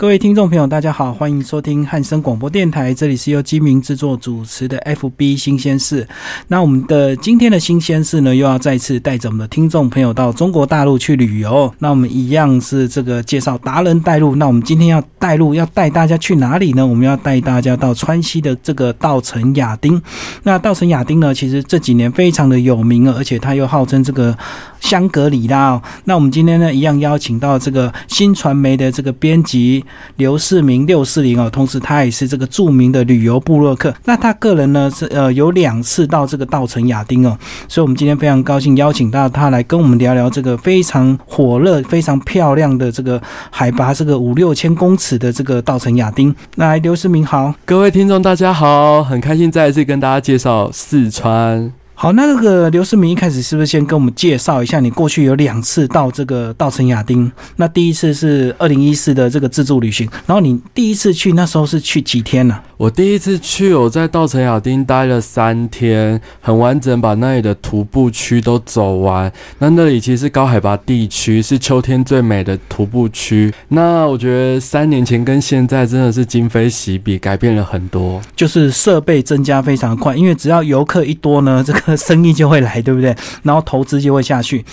各位听众朋友，大家好，欢迎收听汉声广播电台，这里是由金明制作主持的 FB 新鲜事。那我们的今天的新鲜事呢，又要再次带着我们的听众朋友到中国大陆去旅游。那我们一样是这个介绍达人带路。那我们今天要带路，要带大家去哪里呢？我们要带大家到川西的这个稻城亚丁。那稻城亚丁呢，其实这几年非常的有名啊，而且它又号称这个香格里拉。那我们今天呢，一样邀请到这个新传媒的这个编辑。刘世明六四零哦，同时他也是这个著名的旅游部落客。那他个人呢是呃有两次到这个稻城亚丁哦，所以我们今天非常高兴邀请到他来跟我们聊聊这个非常火热、非常漂亮的这个海拔这个五六千公尺的这个稻城亚丁。那刘世明好，各位听众大家好，很开心再一次跟大家介绍四川。好，那这个刘世明一开始是不是先跟我们介绍一下，你过去有两次到这个稻城亚丁？那第一次是二零一四的这个自助旅行，然后你第一次去那时候是去几天呢？我第一次去，我在稻城亚丁待了三天，很完整，把那里的徒步区都走完。那那里其实是高海拔地区，是秋天最美的徒步区。那我觉得三年前跟现在真的是今非昔比，改变了很多，就是设备增加非常快，因为只要游客一多呢，这个生意就会来，对不对？然后投资就会下去。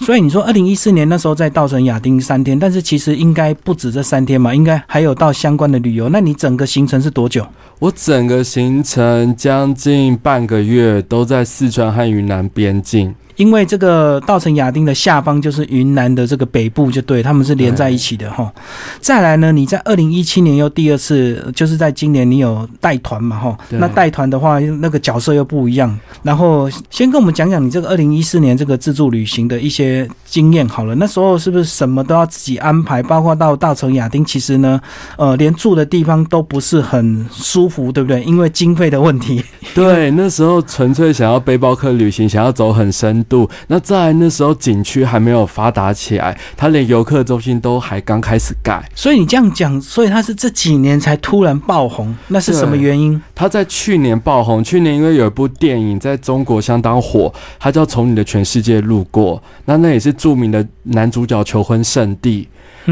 所以你说二零一四年那时候在稻城亚丁三天，但是其实应该不止这三天嘛，应该还有到相关的旅游。那你整个行程是多久？我整个行程将近半个月都在四川和云南边境。因为这个稻城亚丁的下方就是云南的这个北部，就对，他们是连在一起的哈。再来呢，你在二零一七年又第二次，就是在今年你有带团嘛哈？那带团的话，那个角色又不一样。然后先跟我们讲讲你这个二零一四年这个自助旅行的一些经验好了。那时候是不是什么都要自己安排？包括到稻城亚丁，其实呢，呃，连住的地方都不是很舒服，对不对？因为经费的问题。对，那时候纯粹想要背包客旅行，想要走很深。度那在那时候景区还没有发达起来，它连游客中心都还刚开始盖，所以你这样讲，所以它是这几年才突然爆红，那是什么原因？它在去年爆红，去年因为有一部电影在中国相当火，它叫《从你的全世界路过》，那那也是著名的男主角求婚圣地，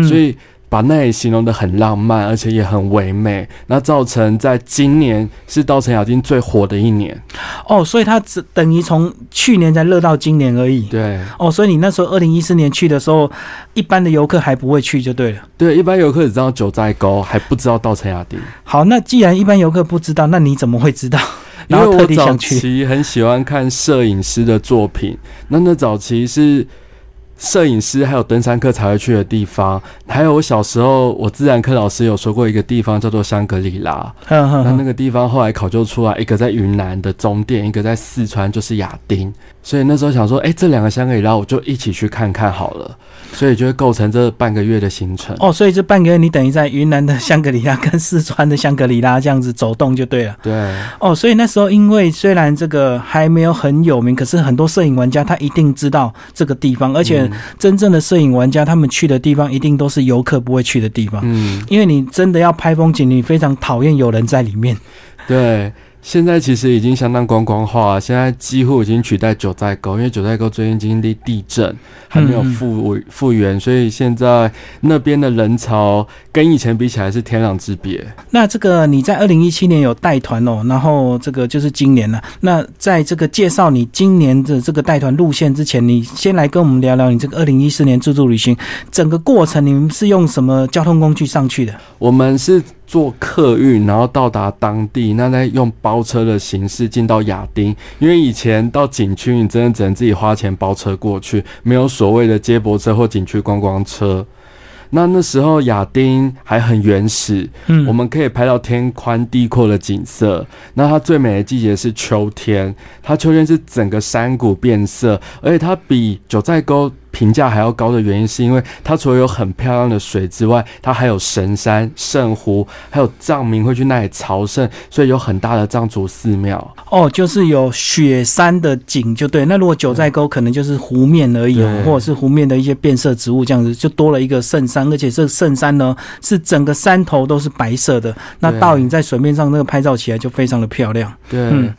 所以。把那里形容的很浪漫，而且也很唯美，那造成在今年是稻城亚丁最火的一年哦，所以它只等于从去年才热到今年而已。对，哦，所以你那时候二零一四年去的时候，一般的游客还不会去就对了。对，一般游客只知道九寨沟，还不知道稻城亚丁。好，那既然一般游客不知道，那你怎么会知道？因为我早期很喜欢看摄影师的作品，那那早期是。摄影师还有登山客才会去的地方，还有我小时候，我自然科老师有说过一个地方叫做香格里拉。那那个地方后来考究出来，一个在云南的中甸，一个在四川，就是亚丁。所以那时候想说，哎，这两个香格里拉我就一起去看看好了。所以就会构成这半个月的行程。哦，所以这半个月你等于在云南的香格里拉跟四川的香格里拉这样子走动就对了。对。哦，所以那时候因为虽然这个还没有很有名，可是很多摄影玩家他一定知道这个地方，而且真正的摄影玩家他们去的地方一定都是游客不会去的地方。嗯。因为你真的要拍风景，你非常讨厌有人在里面。对。现在其实已经相当观光化，现在几乎已经取代九寨沟，因为九寨沟最近经历地震，还没有复复原，所以现在那边的人潮跟以前比起来是天壤之别。那这个你在二零一七年有带团哦，然后这个就是今年了。那在这个介绍你今年的这个带团路线之前，你先来跟我们聊聊你这个二零一四年自助旅行整个过程，你们是用什么交通工具上去的？我们是。坐客运，然后到达当地，那再用包车的形式进到亚丁。因为以前到景区，你真的只能自己花钱包车过去，没有所谓的接驳车或景区观光车。那那时候亚丁还很原始，嗯，我们可以拍到天宽地阔的景色。那它最美的季节是秋天，它秋天是整个山谷变色，而且它比九寨沟。评价还要高的原因，是因为它除了有很漂亮的水之外，它还有神山、圣湖，还有藏民会去那里朝圣，所以有很大的藏族寺庙。哦，就是有雪山的景就对。那如果九寨沟可能就是湖面而已，或者是湖面的一些变色植物这样子，就多了一个圣山，而且这圣山呢是整个山头都是白色的，那倒影在水面上，那个拍照起来就非常的漂亮。对。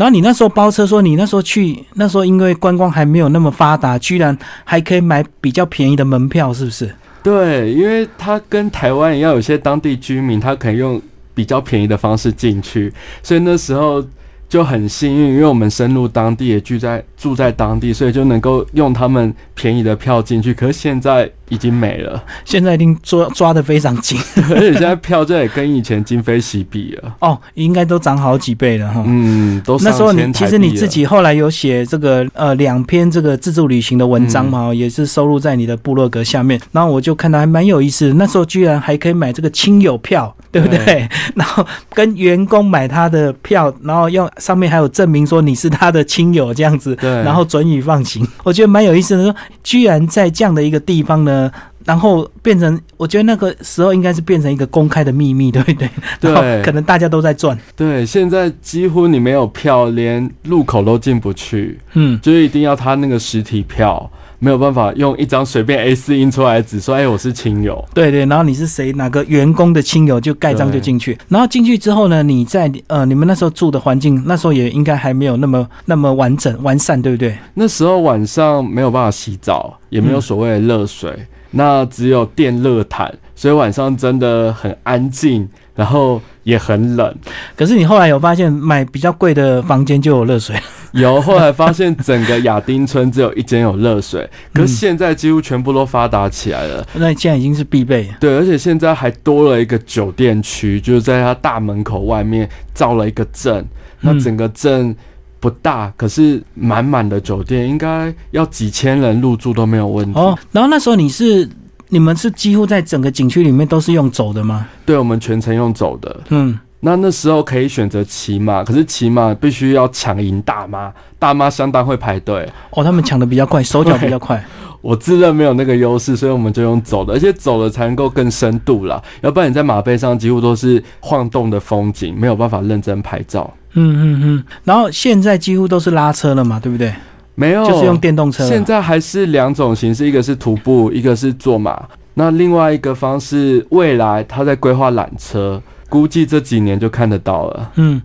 然后你那时候包车，说你那时候去，那时候因为观光还没有那么发达，居然还可以买比较便宜的门票，是不是？对，因为他跟台湾一样，有些当地居民他可以用比较便宜的方式进去，所以那时候。就很幸运，因为我们深入当地，也住在住在当地，所以就能够用他们便宜的票进去。可是现在已经没了，现在一定抓抓的非常紧，而且现在票价也跟以前今非昔比了。哦，应该都涨好几倍了哈。嗯，都那时候你其实你自己后来有写这个呃两篇这个自助旅行的文章嘛，也是收录在你的部落格下面。然后我就看到还蛮有意思，那时候居然还可以买这个亲友票。对不对？然后跟员工买他的票，然后用上面还有证明说你是他的亲友这样子，然后准予放行。我觉得蛮有意思的，说居然在这样的一个地方呢，然后变成我觉得那个时候应该是变成一个公开的秘密，对不对？对，可能大家都在转。对，现在几乎你没有票，连入口都进不去。嗯，就一定要他那个实体票。没有办法用一张随便 A 四印出来的纸说，哎，我是亲友。对对，然后你是谁？哪个员工的亲友就盖章就进去。然后进去之后呢，你在呃，你们那时候住的环境，那时候也应该还没有那么那么完整完善，对不对？那时候晚上没有办法洗澡，也没有所谓的热水，那只有电热毯，所以晚上真的很安静。然后也很冷，可是你后来有发现买比较贵的房间就有热水？有，后来发现整个亚丁村只有一间有热水，可是现在几乎全部都发达起来了。那现在已经是必备。对，而且现在还多了一个酒店区，就是在它大门口外面造了一个镇。那整个镇不大，可是满满的酒店，应该要几千人入住都没有问题。哦，然后那时候你是。你们是几乎在整个景区里面都是用走的吗？对，我们全程用走的。嗯，那那时候可以选择骑马，可是骑马必须要抢赢大妈，大妈相当会排队。哦，他们抢的比较快，手脚比较快。我自认没有那个优势，所以我们就用走的，而且走了才能够更深度啦。要不然你在马背上几乎都是晃动的风景，没有办法认真拍照。嗯嗯嗯。然后现在几乎都是拉车了嘛，对不对？没有，就是用电动车。现在还是两种形式，一个是徒步，一个是坐马。那另外一个方式，未来他在规划缆车，估计这几年就看得到了。嗯，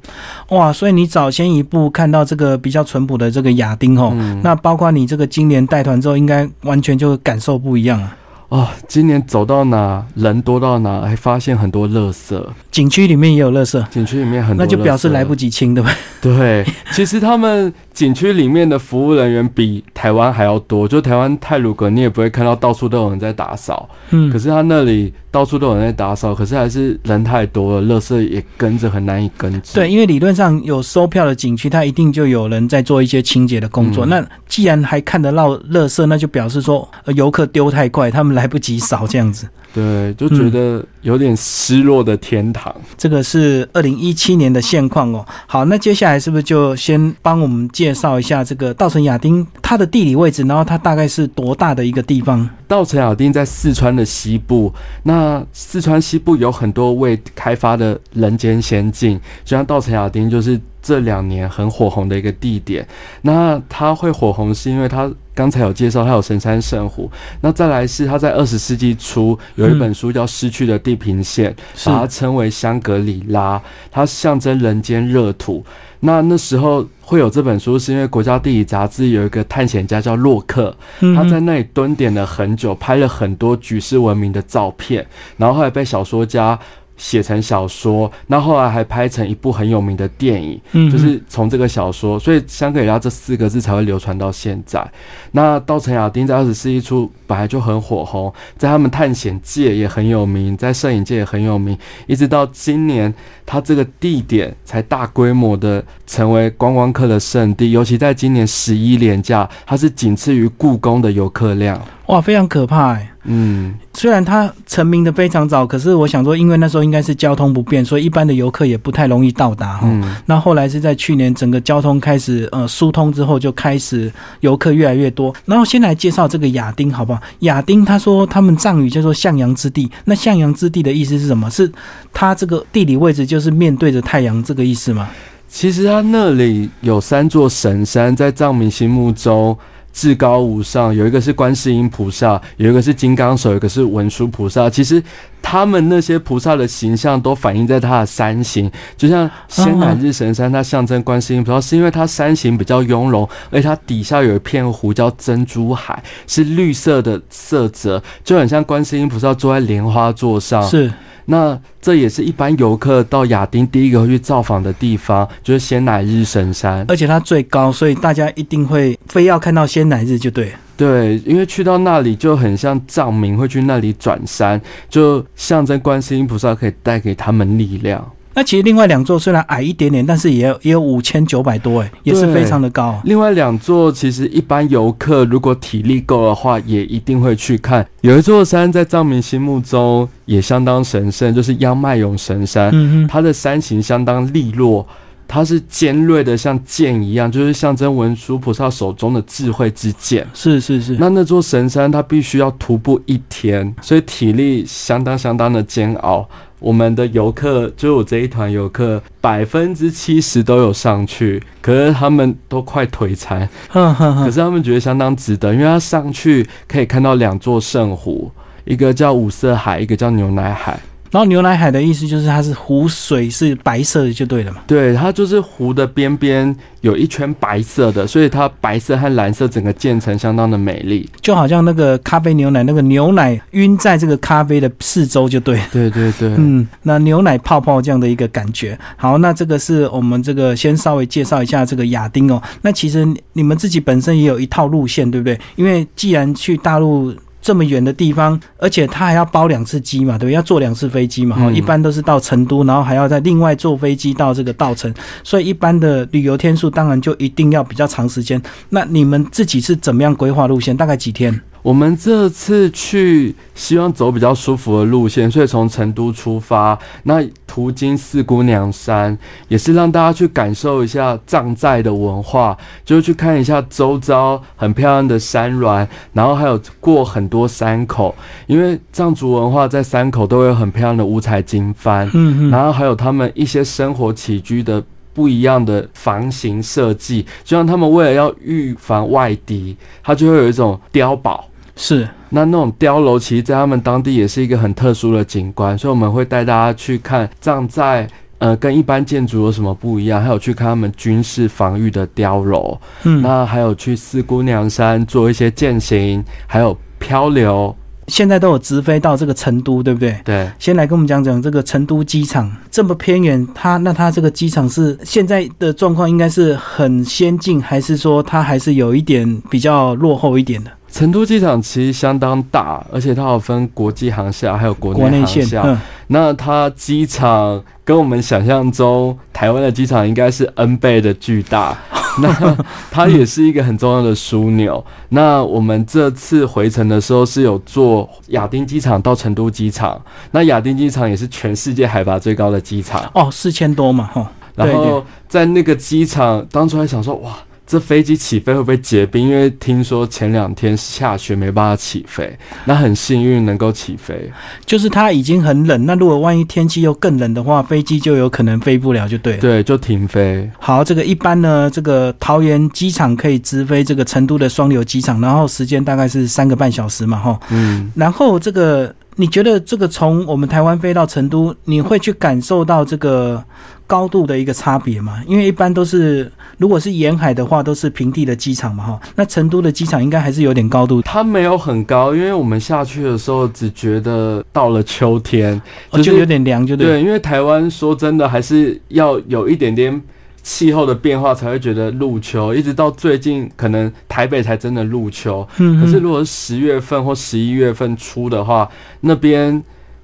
哇，所以你早先一步看到这个比较淳朴的这个亚丁哦，那包括你这个今年带团之后，应该完全就感受不一样啊。哦，今年走到哪人多到哪，还发现很多垃圾。景区里面也有垃圾，景区里面很多，那就表示来不及清，对吧？对，其实他们景区里面的服务人员比台湾还要多。就台湾泰鲁阁，你也不会看到到处都有人在打扫。嗯，可是他那里到处都有人在打扫，可是还是人太多了，垃圾也跟着很难以根治。对，因为理论上有收票的景区，它一定就有人在做一些清洁的工作。那既然还看得到垃圾，那就表示说游客丢太快，他们来不及扫这样子。对，就觉得有点失落的天堂。这个是二零一七年的现况哦。好，那接下来是不是就先帮我们介绍一下这个稻城亚丁它的地理位置，然后它大概是多大的一个地方？稻城亚丁在四川的西部，那四川西部有很多未开发的人间仙境，就像稻城亚丁就是这两年很火红的一个地点。那它会火红是因为它。刚才有介绍，它有神山圣湖。那再来是它在二十世纪初有一本书叫《失去的地平线》，把它称为香格里拉，它象征人间热土。那那时候会有这本书，是因为国家地理杂志有一个探险家叫洛克，他在那里蹲点了很久，拍了很多举世闻名的照片，然后后来被小说家。写成小说，那后来还拍成一部很有名的电影，就是从这个小说，所以香格里拉这四个字才会流传到现在。那稻城亚丁在二十世纪初本来就很火红，在他们探险界也很有名，在摄影界也很有名，一直到今年，它这个地点才大规模的成为观光客的圣地，尤其在今年十一连假，它是仅次于故宫的游客量。哇，非常可怕哎。嗯，虽然它成名的非常早，可是我想说，因为那时候应该是交通不便，所以一般的游客也不太容易到达哈。那后来是在去年整个交通开始呃疏通之后，就开始游客越来越多。然后先来介绍这个亚丁好不好？亚丁他说他们藏语叫做向阳之地，那向阳之地的意思是什么？是它这个地理位置就是面对着太阳这个意思吗？其实它那里有三座神山，在藏民心目中。至高无上，有一个是观世音菩萨，有一个是金刚手，有一个是文殊菩萨。其实他们那些菩萨的形象都反映在他的山形，就像仙乃日神山，它象征观世音菩萨，是因为它山形比较雍容，而且它底下有一片湖叫珍珠海，是绿色的色泽，就很像观世音菩萨坐在莲花座上。是。那这也是一般游客到亚丁第一个会去造访的地方，就是仙乃日神山，而且它最高，所以大家一定会非要看到仙乃日就对。对，因为去到那里就很像藏民会去那里转山，就象征观世音菩萨可以带给他们力量。那其实另外两座虽然矮一点点，但是也有也有五千九百多，哎，也是非常的高。另外两座其实一般游客如果体力够的话，也一定会去看。有一座山在藏民心目中也相当神圣，就是央麦勇神山。嗯它的山形相当利落，它是尖锐的，像剑一样，就是象征文殊菩萨手中的智慧之剑。是是是。那那座神山它必须要徒步一天，所以体力相当相当的煎熬。我们的游客，就我这一团游客，百分之七十都有上去，可是他们都快腿残，可是他们觉得相当值得，因为他上去可以看到两座圣湖，一个叫五色海，一个叫牛奶海。然后牛奶海的意思就是它是湖水是白色的就对了嘛？对，它就是湖的边边有一圈白色的，所以它白色和蓝色整个渐层相当的美丽，就好像那个咖啡牛奶，那个牛奶晕在这个咖啡的四周就对。对对对，嗯，那牛奶泡泡这样的一个感觉。好，那这个是我们这个先稍微介绍一下这个亚丁哦。那其实你们自己本身也有一套路线，对不对？因为既然去大陆。这么远的地方，而且他还要包两次机嘛，对不对？要坐两次飞机嘛，哈，一般都是到成都，然后还要再另外坐飞机到这个稻城，所以一般的旅游天数当然就一定要比较长时间。那你们自己是怎么样规划路线？大概几天？我们这次去希望走比较舒服的路线，所以从成都出发，那途经四姑娘山，也是让大家去感受一下藏寨的文化，就是去看一下周遭很漂亮的山峦，然后还有过很多山口，因为藏族文化在山口都有很漂亮的五彩经幡，嗯嗯，然后还有他们一些生活起居的。不一样的房型设计，就像他们为了要预防外敌，它就会有一种碉堡。是，那那种碉楼，其实，在他们当地也是一个很特殊的景观。所以我们会带大家去看藏寨，呃，跟一般建筑有什么不一样？还有去看他们军事防御的碉楼。嗯，那还有去四姑娘山做一些践行，还有漂流。现在都有直飞到这个成都，对不对？对。先来跟我们讲讲这个成都机场这么偏远，它那它这个机场是现在的状况应该是很先进，还是说它还是有一点比较落后一点的？成都机场其实相当大，而且它有分国际航厦还有国内航厦。那它机场跟我们想象中台湾的机场应该是 N 倍的巨大。那它也是一个很重要的枢纽。那我们这次回程的时候是有坐亚丁机场到成都机场。那亚丁机场也是全世界海拔最高的机场哦，四千多嘛，哈。然后在那个机场，当初还想说，哇。这飞机起飞会不会结冰？因为听说前两天下雪没办法起飞，那很幸运能够起飞。就是它已经很冷，那如果万一天气又更冷的话，飞机就有可能飞不了，就对了。对，就停飞。好，这个一般呢，这个桃园机场可以直飞这个成都的双流机场，然后时间大概是三个半小时嘛，哈。嗯。然后这个，你觉得这个从我们台湾飞到成都，你会去感受到这个？高度的一个差别吗，因为一般都是如果是沿海的话，都是平地的机场嘛，哈。那成都的机场应该还是有点高度。它没有很高，因为我们下去的时候只觉得到了秋天，就有点凉，就对。因为台湾说真的，还是要有一点点气候的变化才会觉得入秋。一直到最近，可能台北才真的入秋。嗯。可是如果是十月份或十一月份初的话，那边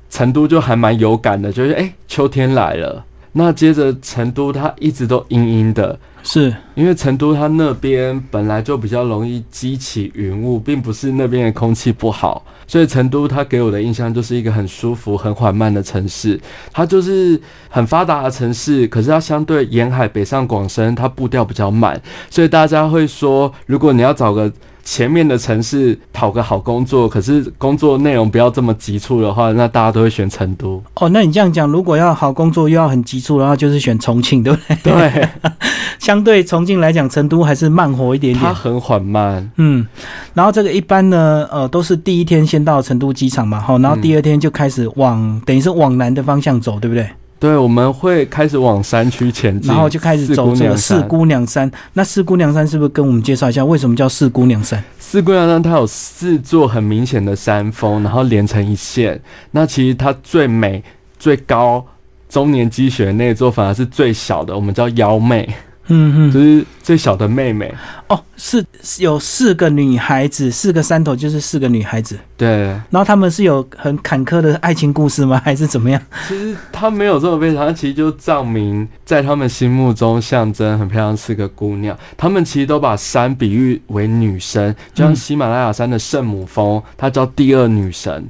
成都就还蛮有感的，就是哎，秋天来了。那接着成都，它一直都阴阴的，是因为成都它那边本来就比较容易激起云雾，并不是那边的空气不好，所以成都它给我的印象就是一个很舒服、很缓慢的城市。它就是很发达的城市，可是它相对沿海北上广深，它步调比较慢，所以大家会说，如果你要找个。前面的城市讨个好工作，可是工作内容不要这么急促的话，那大家都会选成都。哦，那你这样讲，如果要好工作又要很急促的话，就是选重庆，对不对？对，相对重庆来讲，成都还是慢活一点点。它很缓慢，嗯，然后这个一般呢，呃，都是第一天先到成都机场嘛，好，然后第二天就开始往，等于是往南的方向走，对不对？对，我们会开始往山区前进，然后就开始走这个四姑娘山。那四姑娘山是不是跟我们介绍一下，为什么叫四姑娘山？四姑娘山它有四座很明显的山峰，然后连成一线。那其实它最美、最高、中年积雪那座反而是最小的，我们叫幺妹。嗯嗯，就是最小的妹妹哦，是有四个女孩子，四个山头就是四个女孩子。对，然后他们是有很坎坷的爱情故事吗？还是怎么样？其实他没有这么悲惨，其实就藏民在他们心目中象征很漂亮四个姑娘，他们其实都把山比喻为女神，就像喜马拉雅山的圣母峰，它叫第二女神。嗯，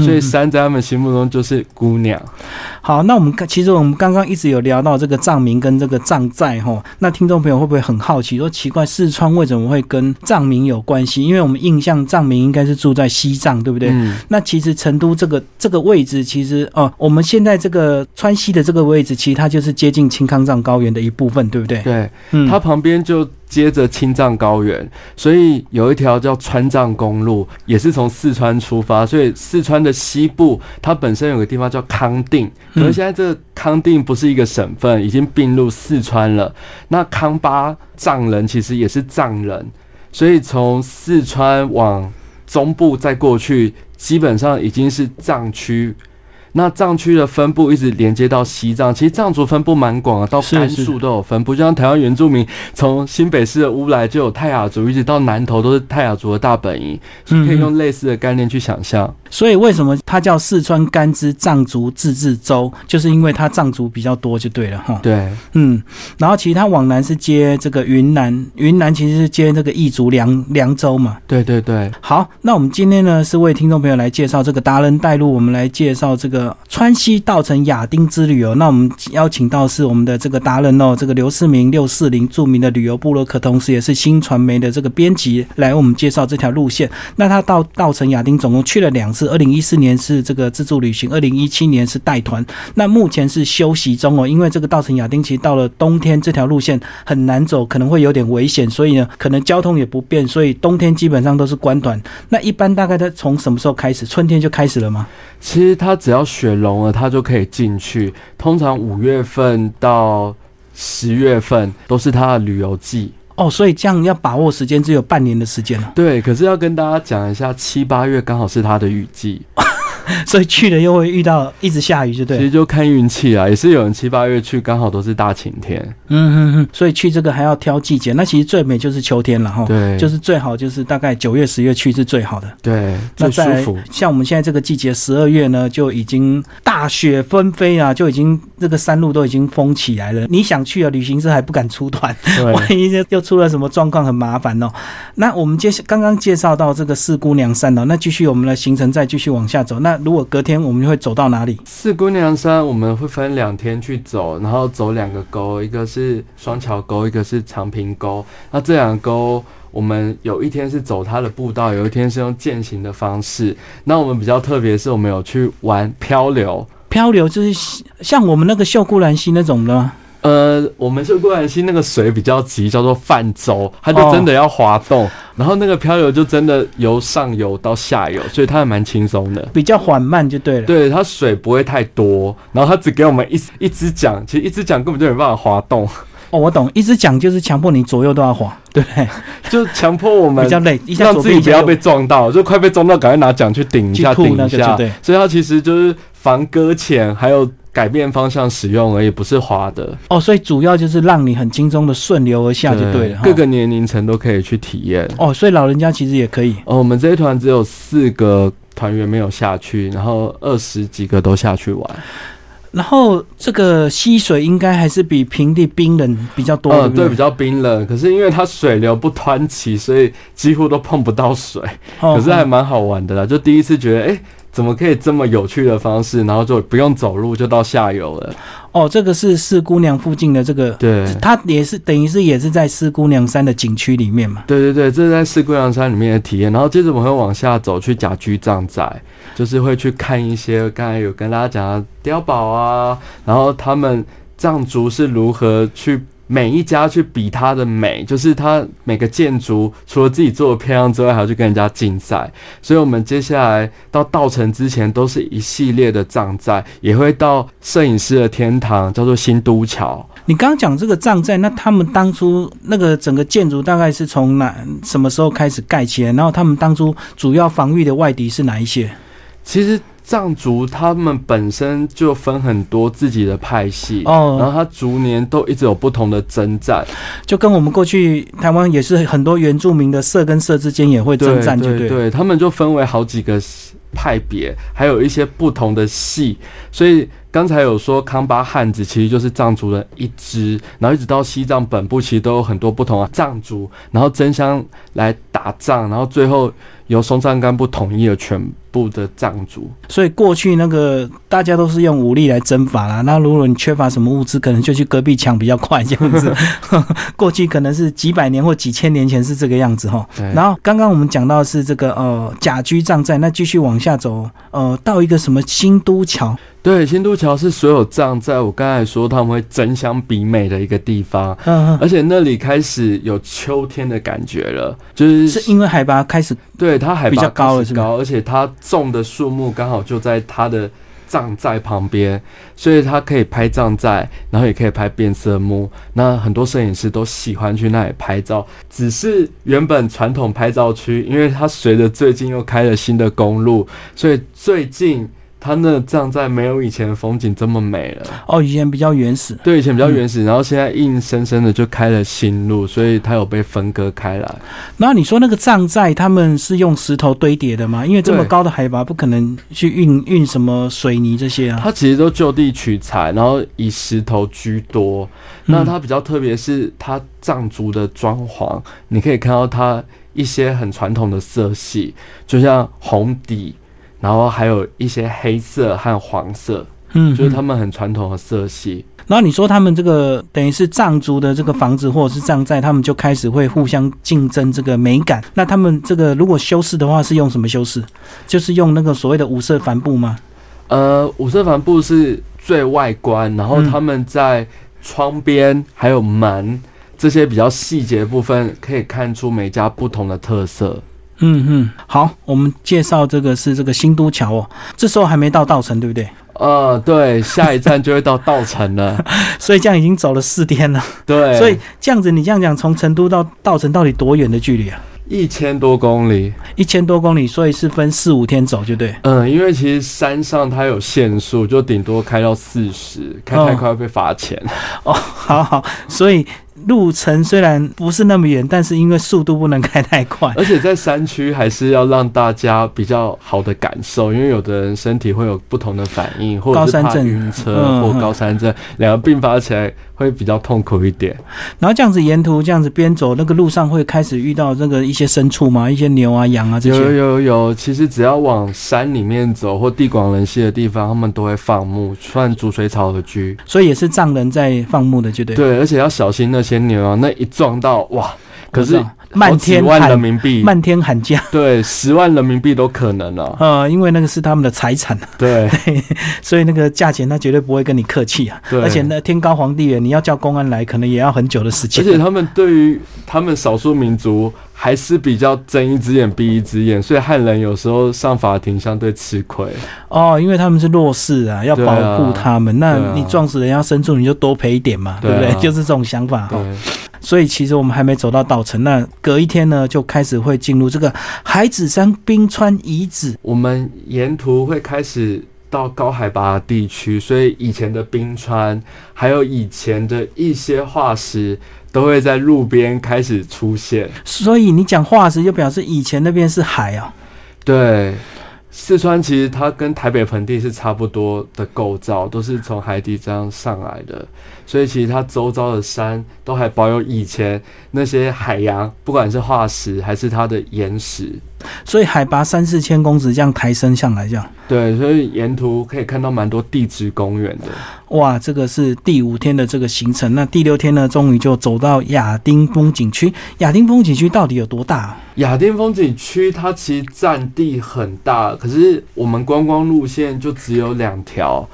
所以山在他们心目中就是姑娘。好，那我们其实我们刚刚一直有聊到这个藏民跟这个藏寨哈，那听众朋友会不会很好奇，说奇怪四川为什么会跟藏民有关系？因为我们印象藏民应该是住在西藏，对不对？嗯。那其实成都这个这个位置，其实哦，我们现在这个川西的这个位置，其实它就是接近青康藏高原的一部分，对不对？对，嗯，它旁边就。接着青藏高原，所以有一条叫川藏公路，也是从四川出发。所以四川的西部，它本身有个地方叫康定，可是现在这个康定不是一个省份，已经并入四川了。那康巴藏人其实也是藏人，所以从四川往中部再过去，基本上已经是藏区。那藏区的分布一直连接到西藏，其实藏族分布蛮广啊，到甘肃都有分布。就像台湾原住民，从新北市的乌来就有泰雅族，一直到南投都是泰雅族的大本营，可以用类似的概念去想象。所以为什么它叫四川甘孜藏族自治州，就是因为它藏族比较多，就对了哈。对，嗯，然后其他往南是接这个云南，云南其实是接这个彝族凉凉州嘛。对对对。好，那我们今天呢是为听众朋友来介绍这个达人带路，我们来介绍这个。川西稻城亚丁之旅哦，那我们邀请到是我们的这个达人哦，这个刘世明六四零著名的旅游部落客，同时也是新传媒的这个编辑，来为我们介绍这条路线。那他到稻城亚丁总共去了两次，二零一四年是这个自助旅行，二零一七年是带团。那目前是休息中哦，因为这个稻城亚丁其实到了冬天这条路线很难走，可能会有点危险，所以呢，可能交通也不便，所以冬天基本上都是关团。那一般大概在从什么时候开始？春天就开始了吗？其实他只要雪融了，他就可以进去。通常五月份到十月份都是他的旅游季哦，所以这样要把握时间，只有半年的时间了。对，可是要跟大家讲一下，七八月刚好是他的雨季。所以去了又会遇到一直下雨，就对。其实就看运气啊，也是有人七八月去，刚好都是大晴天。嗯嗯嗯，所以去这个还要挑季节。那其实最美就是秋天了哈。对，就是最好就是大概九月十月去是最好的。对，最舒服。像我们现在这个季节，十二月呢就已经大雪纷飞啊，就已经这个山路都已经封起来了。你想去啊，旅行社还不敢出团，万一又出了什么状况，很麻烦哦。那我们介刚刚介绍到这个四姑娘山哦，那继续我们的行程再继续往下走。那如果隔天我们会走到哪里？四姑娘山我们会分两天去走，然后走两个沟，一个是双桥沟，一个是长平沟。那这两个沟，我们有一天是走它的步道，有一天是用践行的方式。那我们比较特别是，我们有去玩漂流。漂流就是像我们那个秀姑兰溪那种的吗？呃，我们秀姑兰溪那个水比较急，叫做泛舟，它就真的要滑动。然后那个漂流就真的由上游到下游，所以它还蛮轻松的，比较缓慢就对了。对，它水不会太多，然后它只给我们一一只桨，其实一只桨根本就没办法滑动。哦，我懂，一直讲就是强迫你左右都要滑，对不对？就强迫我们比较累，让自己不要被撞到，就快被撞到，赶快拿桨去顶一下，顶一下。对，所以它其实就是防搁浅，还有。改变方向使用而已，不是滑的哦。所以主要就是让你很轻松的顺流而下就对了。各个年龄层都可以去体验哦。所以老人家其实也可以哦。我们这一团只有四个团员没有下去，然后二十几个都下去玩。然后这个溪水应该还是比平地冰冷比较多。嗯，对，比较冰冷。可是因为它水流不湍急，所以几乎都碰不到水。可是还蛮好玩的啦，就第一次觉得哎。怎么可以这么有趣的方式，然后就不用走路就到下游了？哦，这个是四姑娘附近的这个，对，它也是等于是也是在四姑娘山的景区里面嘛？对对对，这是在四姑娘山里面的体验。然后接着我们会往下走去甲居藏寨，就是会去看一些刚才有跟大家讲的碉堡啊，然后他们藏族是如何去每一家去比它的美，就是它每个建筑除了自己做的漂亮之外，还要去跟人家竞赛。所以，我们接下来到稻城之前，都是一系列的藏寨，也会到摄影师的天堂，叫做新都桥。你刚刚讲这个藏寨，那他们当初那个整个建筑大概是从哪什么时候开始盖起来？然后他们当初主要防御的外敌是哪一些？其实。藏族他们本身就分很多自己的派系，哦。然后他逐年都一直有不同的征战，就跟我们过去台湾也是很多原住民的社跟社之间也会征战，就对。对对，他们就分为好几个派别，还有一些不同的系，所以刚才有说康巴汉子其实就是藏族的一支，然后一直到西藏本部其实都有很多不同的藏族，然后争相来打仗，然后最后由松赞干布统一了全部的藏族。所以过去那个大家都是用武力来征伐啦，那如果你缺乏什么物资，可能就去隔壁抢比较快这样子。过去可能是几百年或几千年前是这个样子哈。然后刚刚我们讲到的是这个呃甲居藏寨，那继续往下走，呃到一个什么新都桥，对，新都桥是所有藏在我刚才说他们会争相比美的一个地方，而且那里开始有秋天的感觉了，就是是因为海拔开始对它海拔比较高，而且它种的树木刚好就在它的藏寨旁边，所以它可以拍藏寨，然后也可以拍变色木。那很多摄影师都喜欢去那里拍照，只是原本传统拍照区，因为它随着最近又开了新的公路，所以最近它那藏寨没有以前的风景这么美了。哦以前比较原始，对，以前比较原始，然后现在硬生生的就开了新路，所以它有被分割开来。然后你说那个藏寨他们是用石头堆叠的吗？因为这么高的海拔不可能去运运什么水泥这些啊。它其实都就地取材，然后以石头居多。那它比较特别是它藏族的装潢，你可以看到它一些很传统的色系，就像红底，然后还有一些黑色和黄色，嗯，就是嗯他们很传统的色系。然后你说他们这个等于是藏族的这个房子或者是藏寨，他们就开始会互相竞争这个美感。那他们这个如果修饰的话，是用什么修饰？就是用那个所谓的五色帆布吗？呃，五色帆布是最外观，然后嗯他们在窗边还有门这些比较细节部分，可以看出每家不同的特色。嗯嗯，好，我们介绍这个是这个新都桥哦，这时候还没到稻城，对不对？呃，对，下一站就会到稻城了。所以这样已经走了四天了。对，所以这样子，你这样讲，从成都到稻城到底多远的距离啊？一千多公里。一千多公里，所以是分四五天走，就对。嗯，因为其实山上它有限速，就顶多开到四十，开太快会被罚钱。哦，好好，所以路程虽然不是那么远，但是因为速度不能开太快。而且在山区还是要让大家比较好的感受，因为有的人身体会有不同的反应，或者是怕晕车嗯或高山症，两个并发起来会比较痛苦一点。然后这样子沿途这样子边走，那个路上会开始遇到那个一些牲畜嘛？一些牛啊、羊啊这些有。有有，其实只要往山里面走或地广人稀的地方，他们都会放牧，算逐水草而居。所以也是藏人在放牧的，就对。对，而且要小心那些牛啊，那一撞到哇，可是漫天万人喊民币，漫天喊价，对，十万人民币都可能啊。呃，因为那个是他们的财产，对 所以那个价钱他绝对不会跟你客气啊。对，而且那，天高皇帝远，你要叫公安来，可能也要很久的时间。而且他们对于他们少数民族还是比较睁一只眼闭一只眼，所以汉人有时候上法庭相对吃亏。哦，因为他们是弱势啊，要保护他们。那你撞死人家牲畜，你就多赔一点嘛，对不对？就是这种想法哈。所以其实我们还没走到稻城，那隔一天呢，就开始会进入这个海子山冰川遗址。我们沿途会开始到高海拔地区，所以以前的冰川，还有以前的一些化石，都会在路边开始出现。所以你讲化石，就表示以前那边是海啊。对，四川其实它跟台北盆地是差不多的构造，都是从海底这样上来的，所以其实它周遭的山都还保有以前那些海洋，不管是化石还是它的岩石。所以海拔三四千公尺这样抬升上来，这样对，所以沿途可以看到蛮多地质公园的。哇，这个是第五天的这个行程。那第六天呢，终于就走到亚丁风景区。亚丁风景区到底有多大、啊？亚丁风景区它其实占地很大，可是我们观光路线就只有两条，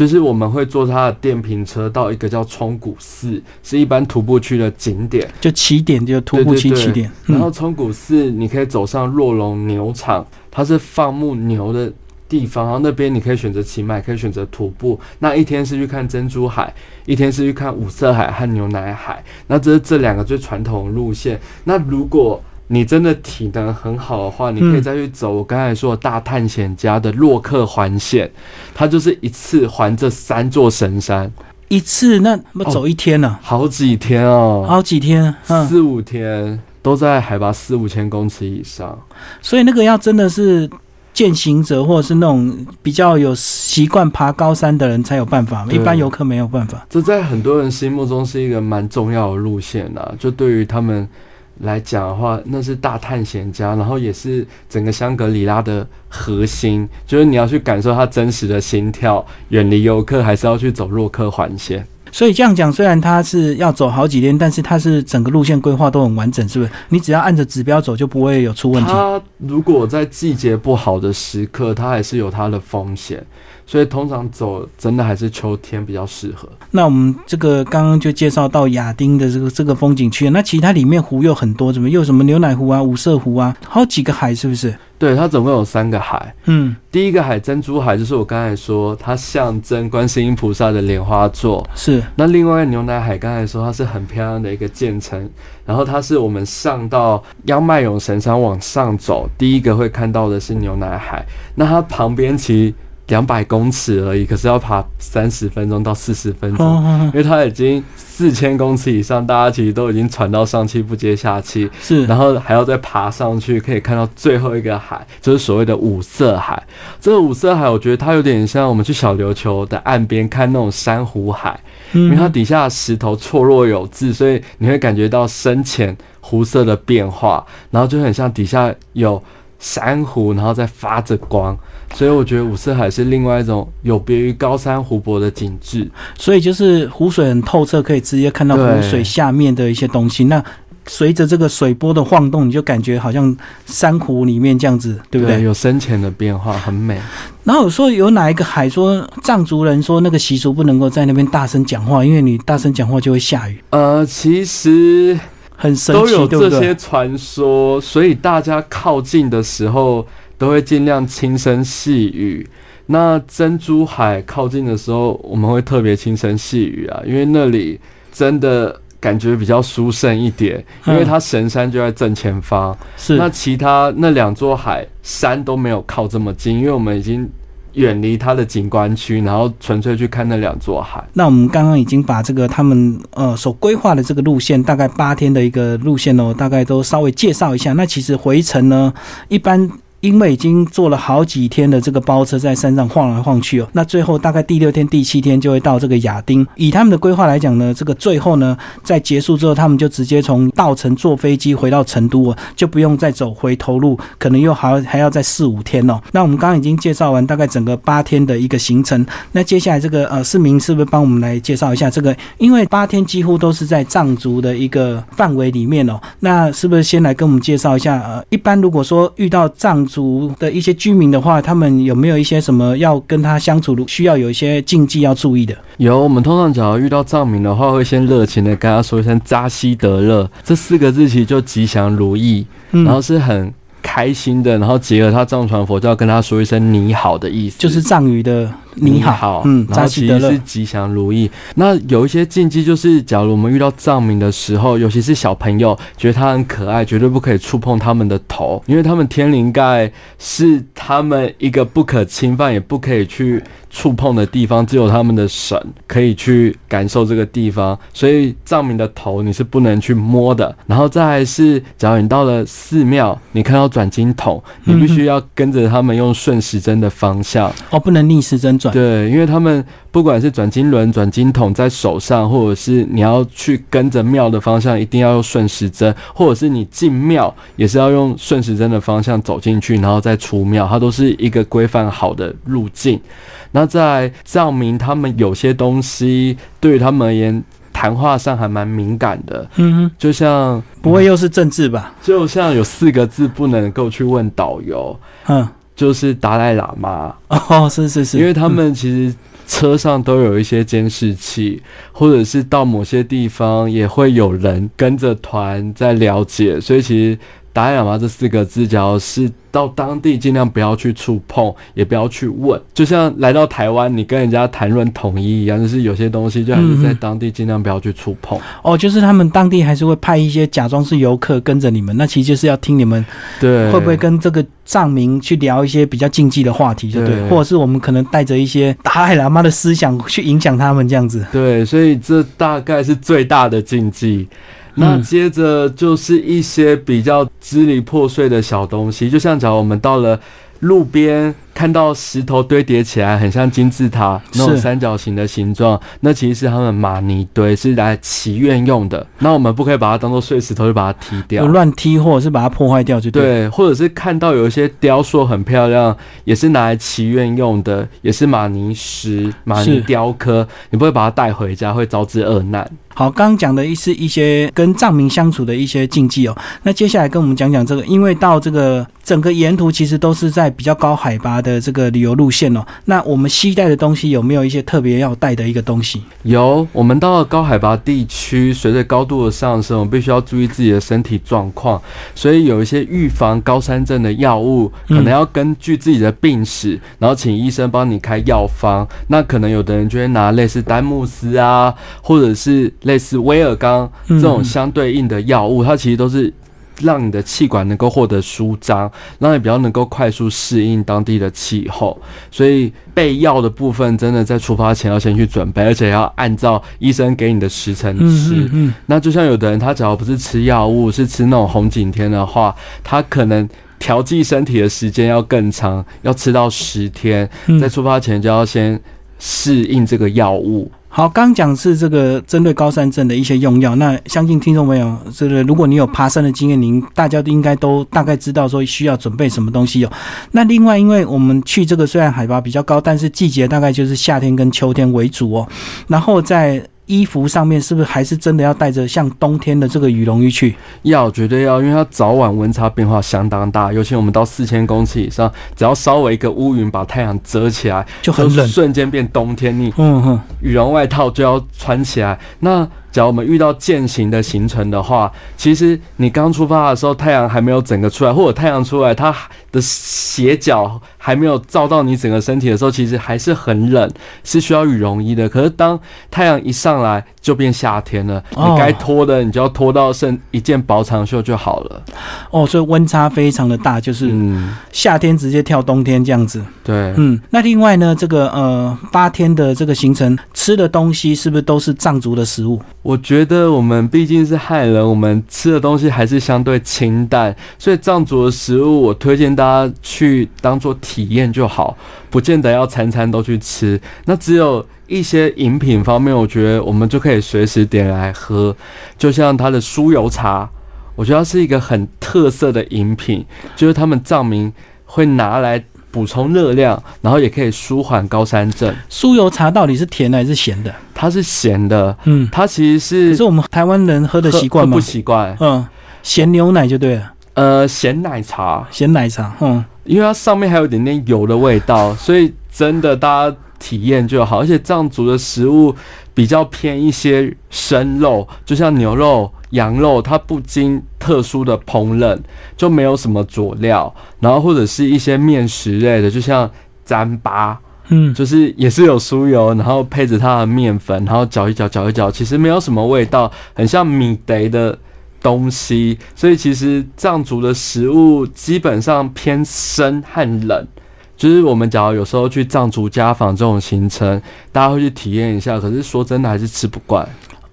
就是我们会坐他的电瓶车到一个叫冲古寺，是一般徒步去的景点。就起点就徒步去起点，然后冲古寺你可以走上洛龙牛场，它是放牧牛的地方，然后那边你可以选择骑马，可以选择徒步。那一天是去看珍珠海，一天是去看五色海和牛奶海。那这是这两个最传统的路线。那如果你真的体能很好的话，你可以再去走我刚才说的大探险家的洛克环线，它就是一次环这三座神山，一次那不走一天呢？好几天哦，好几天，四五天都在海拔四五千公尺以上，所以那个要真的是践行者或者是那种比较有习惯爬高山的人才有办法，一般游客没有办法。这在很多人心目中是一个蛮重要的路线啊，就对于他们。来讲的话，那是大探险家，然后也是整个香格里拉的核心，就是你要去感受它真实的心跳，远离游客，还是要去走洛克环线。所以这样讲，虽然它是要走好几天，但是它是整个路线规划都很完整，是不是？你只要按着指标走，就不会有出问题。它如果在季节不好的时刻，它还是有它的风险。所以通常走真的还是秋天比较适合。那我们这个刚刚就介绍到亚丁的这个这个风景区，那其他里面湖又很多，怎么又什么牛奶湖啊、五色湖啊，好几个海是不是？对，它总共有三个海。嗯，第一个海珍珠海就是我刚才说它象征观世音菩萨的莲花座。是。那另外牛奶海刚才说它是很漂亮的一个建成，然后它是我们上到央迈勇神山往上走，第一个会看到的是牛奶海。那它旁边其实。两百公尺而已，可是要爬三十分钟到四十分钟，因为它已经四千公尺以上，大家其实都已经喘到上气不接下气。是，然后还要再爬上去，可以看到最后一个海，就是所谓的五色海。这个五色海，我觉得它有点像我们去小琉球的岸边看那种珊瑚海，因为它底下石头错落有致，所以你会感觉到深浅湖色的变化，然后就很像底下有珊瑚，然后再发着光。所以我觉得五色海是另外一种有别于高山湖泊的景致，所以就是湖水很透彻，可以直接看到湖水下面的一些东西。那随着这个水波的晃动，你就感觉好像珊瑚里面这样子，对不对？有深浅的变化，很美。然后说有哪一个海说藏族人说那个习俗不能够在那边大声讲话，因为你大声讲话就会下雨。呃，其实很神奇，都有这些传说，所以大家靠近的时候。都会尽量轻声细语。那珍珠海靠近的时候，我们会特别轻声细语啊，因为那里真的感觉比较殊胜一点，因为它神山就在正前方。是，那其他那两座海山都没有靠这么近，因为我们已经远离它的景观区，然后纯粹去看那两座海。那我们刚刚已经把这个他们呃所规划的这个路线，大概八天的一个路线哦，大概都稍微介绍一下。那其实回程呢，一般。因为已经坐了好几天的这个包车在山上晃来晃去哦，那最后大概第六天、第七天就会到这个亚丁。以他们的规划来讲呢，这个最后呢，在结束之后，他们就直接从稻城坐飞机回到成都哦，就不用再走回头路，可能又还还要再四五天哦。那我们刚刚已经介绍完大概整个八天的一个行程，那接下来这个呃市民是不是帮我们来介绍一下这个？因为八天几乎都是在藏族的一个范围里面哦，那是不是先来跟我们介绍一下？呃，一般如果说遇到藏族的一些居民的话，他们有没有一些什么要跟他相处，需要有一些禁忌要注意的？有，我们通常只要遇到藏民的话，会先热情的跟他说一声“扎西德勒”这四个字，其实就吉祥如意，然后是很。开心的，然后结合他藏传佛教跟他说一声你好的意思，就是藏语的你好，嗯，然后其实是吉祥如意。那有一些禁忌，就是假如我们遇到藏民的时候，尤其是小朋友，觉得他很可爱，绝对不可以触碰他们的头，因为他们天灵盖是他们一个不可侵犯，也不可以去。触碰的地方只有他们的神可以去感受这个地方，所以藏民的头你是不能去摸的。然后再是，假如你到了寺庙，你看到转经筒，你必须要跟着他们用顺时针的方向哦，不能逆时针转。对，因为他们不管是转经轮、转经筒在手上，或者是你要去跟着庙的方向，一定要用顺时针，或者是你进庙也是要用顺时针的方向走进去，然后再出庙，它都是一个规范好的路径。那在藏民，他们有些东西对于他们而言，谈话上还蛮敏感的。嗯，就像不会又是政治吧？就像有四个字不能够去问导游，嗯，就是达赖喇嘛。哦，是是是，因为他们其实。车上都有一些监视器，或者是到某些地方也会有人跟着团在了解，所以其实“达雅嘛”这四个字，只要是。到当地尽量不要去触碰，也不要去问，就像来到台湾，你跟人家谈论统一一样，就是有些东西就还是在当地尽量不要去触碰。哦，就是他们当地还是会派一些假装是游客跟着你们，那其实就是要听你们对会不会跟这个藏民去聊一些比较禁忌的话题，就对，或者是我们可能带着一些达赖喇嘛的思想去影响他们这样子。对，所以这大概是最大的禁忌。那接着就是一些比较支离破碎的小东西，就像假如我们到了路边。看到石头堆叠起来，很像金字塔那种三角形的形状，那其实是他们玛尼堆，是来祈愿用的。那我们不可以把它当做碎石头，就把它踢掉，乱踢或者是把它破坏掉就对。或者是看到有一些雕塑很漂亮，也是拿来祈愿用的，也是玛尼石、玛尼雕刻，你不会把它带回家，会招致恶难。好，刚刚讲的是一些跟藏民相处的一些禁忌哦。那接下来跟我们讲讲这个，因为到这个整个沿途其实都是在比较高海拔的这个旅游路线哦。那我们携带的东西有没有一些特别要带的一个东西？有，我们到了高海拔地区，随着高度的上升，我们必须要注意自己的身体状况，所以有一些预防高山症的药物，可能要根据自己的病史，然后请医生帮你开药方。那可能有的人就会拿类似丹木斯啊，或者是。类似威尔刚这种相对应的药物，它其实都是让你的气管能够获得舒张，让你比较能够快速适应当地的气候。所以备药的部分，真的在出发前要先去准备，而且要按照医生给你的时辰吃。那就像有的人，他只要不是吃药物，是吃那种红景天的话，他可能调剂身体的时间要更长，要吃到十天，在出发前就要先适应这个药物。好，刚讲是这个针对高山症的一些用药。那相信听众朋友，这个如果你有爬山的经验，您大家都应该都大概知道说需要准备什么东西哦。那另外，因为我们去这个虽然海拔比较高，但是季节大概就是夏天跟秋天为主哦。然后在衣服上面是不是还是真的要带着像冬天的这个羽绒衣去？要，绝对要，因为它早晚温差变化相当大，尤其我们到四千公尺以上，只要稍微一个乌云把太阳遮起来，就很冷，瞬间变冬天。你嗯哼，羽绒外套就要穿起来。那假如我们遇到践行的行程的话，其实你刚出发的时候，太阳还没有整个出来，或者太阳出来，它的斜角还没有照到你整个身体的时候，其实还是很冷，是需要羽绒衣的。可是当太阳一上来，就变夏天了，你该脱的你就要脱到剩一件薄长袖就好了。哦，所以温差非常的大，就是夏天直接跳冬天这样子。对，嗯，那另外呢，这个呃八天的这个行程，吃的东西是不是都是藏族的食物？我觉得我们毕竟是汉人，我们吃的东西还是相对清淡，所以藏族的食物我推荐大家去当做体验就好，不见得要餐餐都去吃。那只有一些饮品方面，我觉得我们就可以随时点来喝，就像它的酥油茶，我觉得它是一个很特色的饮品，就是他们藏民会拿来。补充热量，然后也可以舒缓高山症。酥油茶到底是甜的还是咸的？它是咸的。嗯，它其实是。可是我们台湾人喝的习惯吗？不习惯。嗯，咸牛奶就对了。呃，咸奶茶，咸奶茶。嗯，因为它上面还有一点点油的味道，所以真的大家体验就好。而且藏族的食物比较偏一些生肉，就像牛肉。羊肉它不经特殊的烹饪，就没有什么佐料，然后或者是一些面食类的，就像糌粑，嗯，就是也是有酥油，然后配着它的面粉，然后搅一搅，搅一搅，其实没有什么味道，很像米得的东西。所以其实藏族的食物基本上偏生和冷，就是我们假如有时候去藏族家访这种行程，大家会去体验一下，可是说真的还是吃不惯。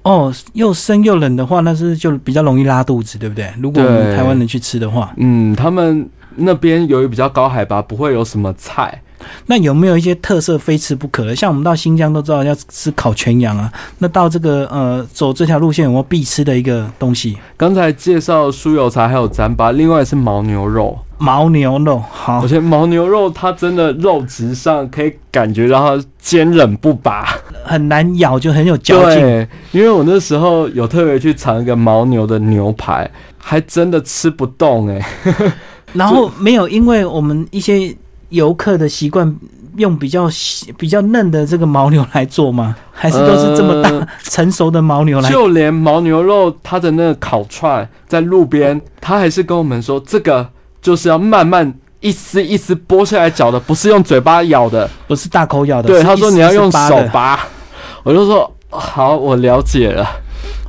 哦，又生又冷的话，那是就比较容易拉肚子，对不对？如果我们台湾人去吃的话，嗯，他们那边由于比较高海拔，不会有什么菜。那有没有一些特色非吃不可的？像我们到新疆都知道要吃烤全羊啊，那到这个呃走这条路线有没有必吃的一个东西？刚才介绍酥油茶还有糌粑，另外是牦牛肉。牦牛肉好，而且牦牛肉它真的肉质上可以感觉到它坚韧不拔，很难咬，就很有嚼劲。因为我那时候有特别去尝一个牦牛的牛排，还真的吃不动哎。然后没有，因为我们一些。游客的习惯用比较细比较嫩的这个牦牛来做吗？还是都是这么大、呃成熟的牦牛来？就连牦牛肉，它的那个烤串在路边，他还是跟我们说，这个就是要慢慢一丝一丝剥下来嚼的，不是用嘴巴咬的。不是大口咬的。对，他说你要用手拔，我就说好，我了解了。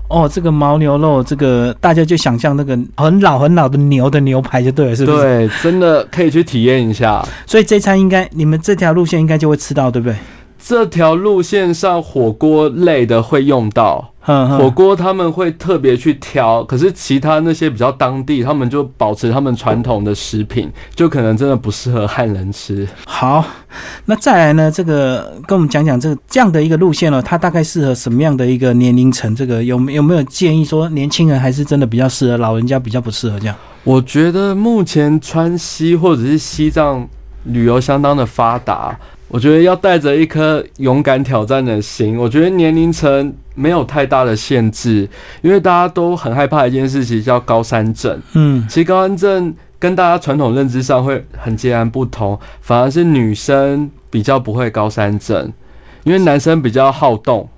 哦，这个牦牛肉，这个大家就想象那个很老很老的牛的牛排就对了，是不是？。对，真的可以去体验一下。所以这餐应该你们这条路线应该就会吃到，对不对？这条路线上火锅类的会用到，火锅他们会特别去挑，可是其他那些比较当地，他们就保持他们传统的食品，就可能真的不适合汉人吃。好，那再来呢？这个跟我们讲讲这个这样的一个路线呢，它大概适合什么样的一个年龄层？这个有没有没有建议说年轻人还是真的比较适合，老人家比较不适合这样？我觉得目前川西或者是西藏旅游相当的发达，我觉得要带着一颗勇敢挑战的心。我觉得年龄层没有太大的限制，因为大家都很害怕一件事情叫高山症。嗯其实高山症跟大家传统认知上会很截然不同，反而是女生比较不会高山症，因为男生比较好动。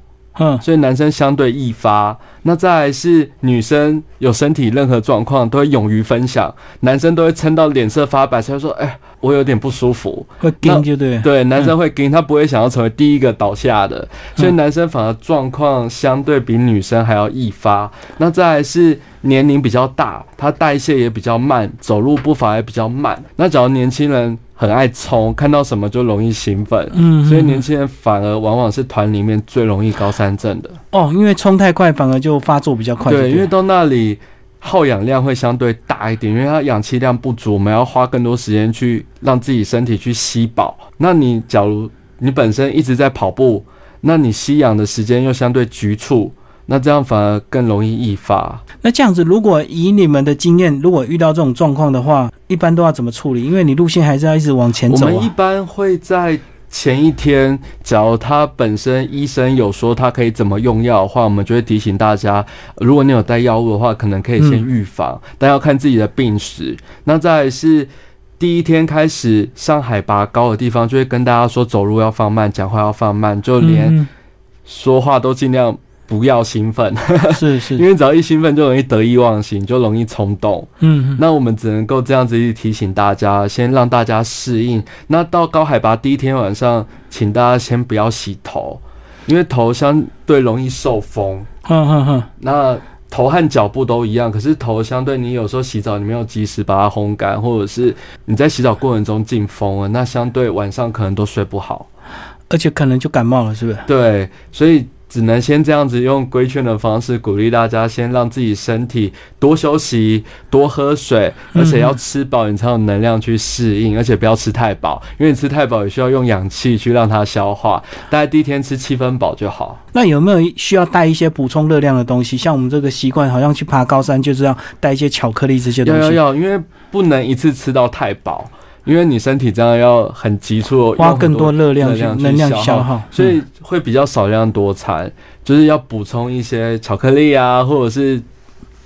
哼，所以男生相对易发。那再来是女生有身体任何状况都会勇于分享，男生都会撑到脸色发白才会说：“哎、我有点不舒服。会跟就对了。对，男生会跟，他不会想要成为第一个倒下的，所以男生反而状况相对比女生还要易发。那再来是年龄比较大，他代谢也比较慢，走路步伐也比较慢。那假如年轻人很爱冲，看到什么就容易兴奋，嗯，嗯所以年轻人反而往往是团里面最容易高山症的。哦，因为冲太快反而就发作比较快。对，因为到那里耗氧量会相对大一点，因为它氧气量不足，我们要花更多时间去让自己身体去吸饱。那你假如你本身一直在跑步，那你吸氧的时间又相对局促，那这样反而更容易易发。那这样子，如果以你们的经验，如果遇到这种状况的话，一般都要怎么处理？因为你路线还是要一直往前走我们一啊。般会在前一天，假如他本身医生有说他可以怎么用药的话，我们就会提醒大家，如果你有带药物的话，可能可以先嗯预防，但要看自己的病史。那再来是第一天开始上海拔高的地方，就会跟大家说走路要放慢，讲话要放慢，就连嗯说话都尽量不要兴奋，嗯 是是，因为只要一兴奋就容易得意忘形，就容易冲动。嗯嗯那我们只能够这样子去提醒大家，先让大家适应。那到高海拔第一天晚上，请大家先不要洗头，因为头相对容易受风。哼哼哼，那头和脚部都一样，可是头相对你有时候洗澡你没有及时把它烘干，或者是你在洗澡过程中进风了，那相对晚上可能都睡不好。而且可能就感冒了，是不是？对，所以只能先这样子用规劝的方式鼓励大家，先让自己身体多休息、多喝水，而且要吃饱，你才有能量去适应，而且不要吃太饱，因为你吃太饱也需要用氧气去让它消化。大概第一天吃七分饱就好。那有没有需要带一些补充热量的东西？像我们这个习惯，好像去爬高山就是要带一些巧克力这些东西，要要要，因为不能一次吃到太饱。因为你身体这样要很急促，花更多热量能量消消耗，所以会比较少量多餐，就是要补充一些巧克力啊，或者是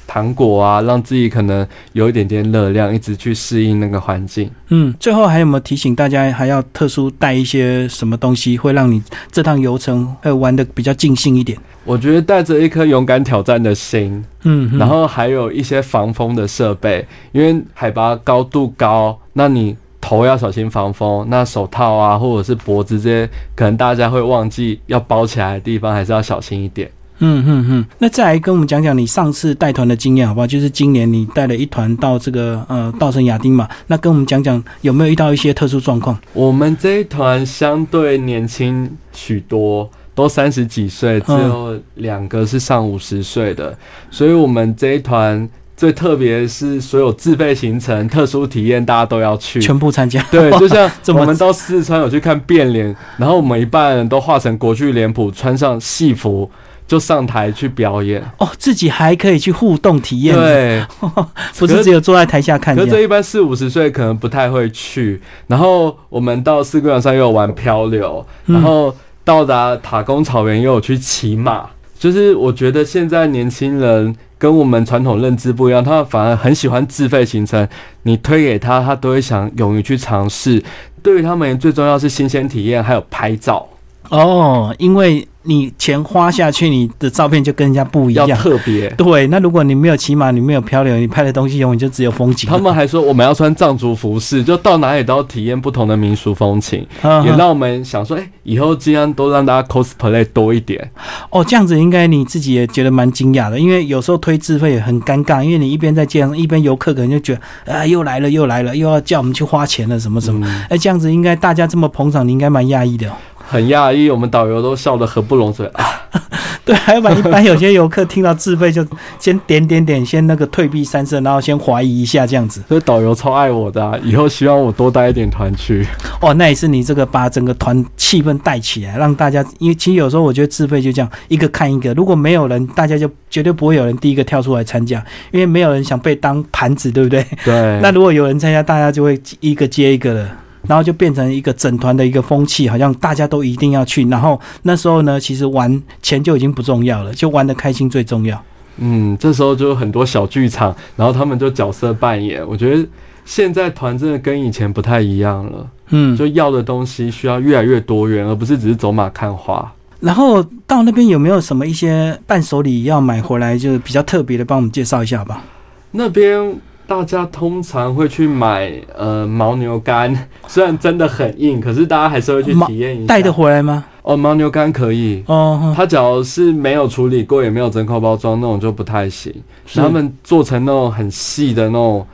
糖果啊，让自己可能有一点点热量，一直去适应那个环境。嗯，最后还有没有提醒大家，还要特殊带一些什么东西，会让你这趟游程会玩的比较尽兴一点？我觉得带着一颗勇敢挑战的心，嗯，嗯然后还有一些防风的设备，因为海拔高度高，那你头要小心防风，那手套啊或者是脖子这些，可能大家会忘记要包起来的地方，还是要小心一点。嗯嗯嗯，那再来跟我们讲讲你上次带团的经验好不好？就是今年你带了一团到这个呃稻城亚丁嘛，那跟我们讲讲有没有遇到一些特殊状况？我们这一团相对年轻许多，都三十几岁，只有两个是上五十岁的，所以我们这一团最特别是所有自费行程、特殊体验，大家都要去。全部参加？对，就像我们到四川有去看变脸，然后我们一半人都化成国剧脸谱，穿上戏服就上台去表演。哦，自己还可以去互动体验，，对，不是只有坐在台下看。可是这一般四五十岁可能不太会去。然后我们到四姑娘山又有玩漂流，嗯然后到达塔公草原又有去骑马。就是我觉得现在年轻人跟我们传统认知不一样，他们反而很喜欢自费行程，你推给他，他都会想勇于去尝试。对于他们最重要是新鲜体验，还有拍照。哦，因为。你钱花下去，你的照片就跟人家不一样，要特别。对，那如果你没有骑马，你没有漂流，你拍的东西永远就只有风景。他们还说我们要穿藏族服饰，就到哪里都要体验不同的民俗风情，也让我们想说，哎，以后尽量都让大家 cosplay 多一点。哦，这样子应该你自己也觉得蛮惊讶的，因为有时候推自费也很尴尬，因为你一边在街上，一边游客可能就觉得，啊，又来了又来了，又要叫我们去花钱了什么什么。哎，这样子应该大家这么捧场，你应该蛮讶异的。很讶异，我们导游都笑得合不拢嘴啊！对，还有把一般有些游客听到自费就先点点点，先那个退避三舍，然后先怀疑一下这样子。所以导游超爱我的，啊以后希望我多带一点团去。哦，那也是你这个把整个团气氛带起来，让大家，因为其实有时候我觉得自费就这样一个看一个，如果没有人，大家就绝对不会有人第一个跳出来参加，因为没有人想被当盘子，对不对？对。那如果有人参加，大家就会一个接一个的。然后就变成一个整团的一个风气，好像大家都一定要去。然后那时候呢，其实玩钱就已经不重要了，就玩的开心最重要。嗯，这时候就有很多小剧场，然后他们就角色扮演。我觉得现在团真的跟以前不太一样了。嗯，就要的东西需要越来越多元，而不是只是走马看花。然后到那边有没有什么一些伴手礼要买回来，就是比较特别的，帮我们介绍一下吧。那边。大家通常会去买呃牦牛干，虽然真的很硬，可是大家还是会去体验一下。带得回来吗？哦，牦牛干可以。哦，它只要是没有处理过，也没有真空包装那种就不太行。他们做成那种很细的那种，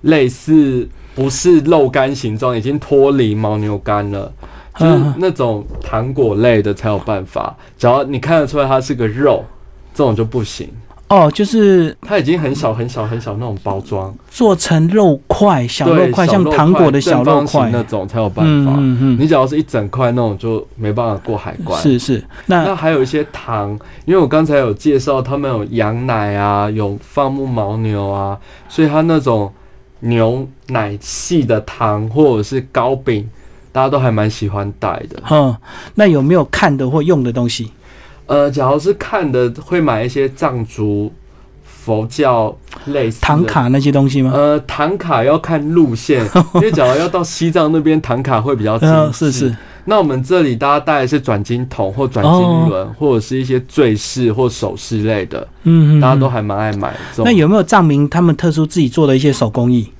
类似不是肉干形状，已经脱离牦牛干了，就是那种糖果类的才有办法。只要你看得出来它是个肉，这种就不行。哦，就是它已经很小很小很小那种包装，做成肉块，小肉块，像糖果的小肉块那种才有办法。嗯嗯，你只要是一整块那种，就没办法过海关。是是，那那还有一些糖，因为我刚才有介绍，他们有羊奶啊，有放牧牦牛啊，所以它那种牛奶系的糖或者是糕饼，大家都还蛮喜欢带的。嗯，那有没有看的或用的东西？呃，假如是看的，会买一些藏族佛教类似唐卡那些东西吗？呃，唐卡要看路线，因为假如要到西藏那边，唐卡会比较精是是。那我们这里大家带的是转经筒或转经轮，或者是一些坠饰或首饰类的，嗯，大家都还蛮爱买。那有没有藏民他们特殊自己做的一些手工艺？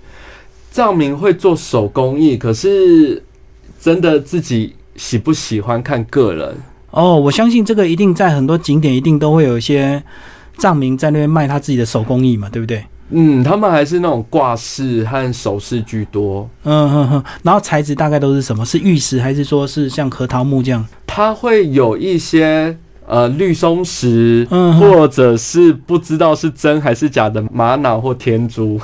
藏民会做手工艺，可是真的自己喜不喜欢看个人。哦，我相信这个一定在很多景点一定都会有一些藏民在那边卖他自己的手工艺嘛，对不对？嗯，他们还是那种挂饰和首饰居多。嗯哼哼，然后材质大概都是什么？是玉石还是说是像核桃木这样？它会有一些呃绿松石，或者是不知道是真还是假的玛瑙或天珠。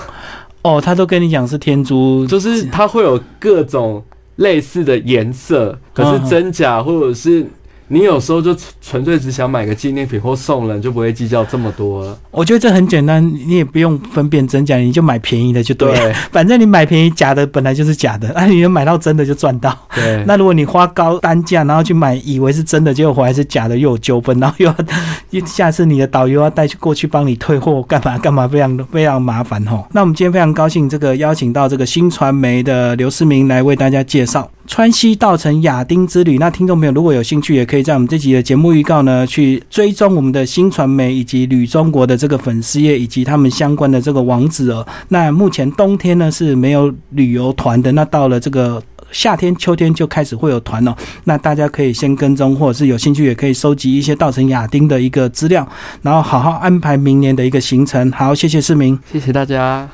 哦，他都跟你讲是天珠，就是它会有各种类似的颜色，可是真假或者是。你有时候就纯粹只想买个纪念品或送人，就不会计较这么多了。我觉得这很简单，你也不用分辨真假，你就买便宜的就对了。反正你买便宜，假的本来就是假的，那 你能买到真的就赚到。对。那如果你花高单价，然后去买，以为是真的，结果回来是假的，又有纠纷，然后又要下次你的导游要带去过去帮你退货，干嘛干嘛，非常非常麻烦哈。那我们今天非常高兴，这个邀请到这个新传媒的刘世明来为大家介绍。川西稻城亚丁之旅，那听众朋友如果有兴趣，也可以在我们这集的节目预告呢，去追踪我们的新传媒以及旅中国的这个粉丝页，以及他们相关的这个网址哦。那目前冬天呢是没有旅游团的，那到了这个夏天、秋天就开始会有团哦。那大家可以先跟踪，或者是有兴趣也可以收集一些稻城亚丁的一个资料，然后好好安排明年的一个行程。好，谢谢市民，谢谢大家。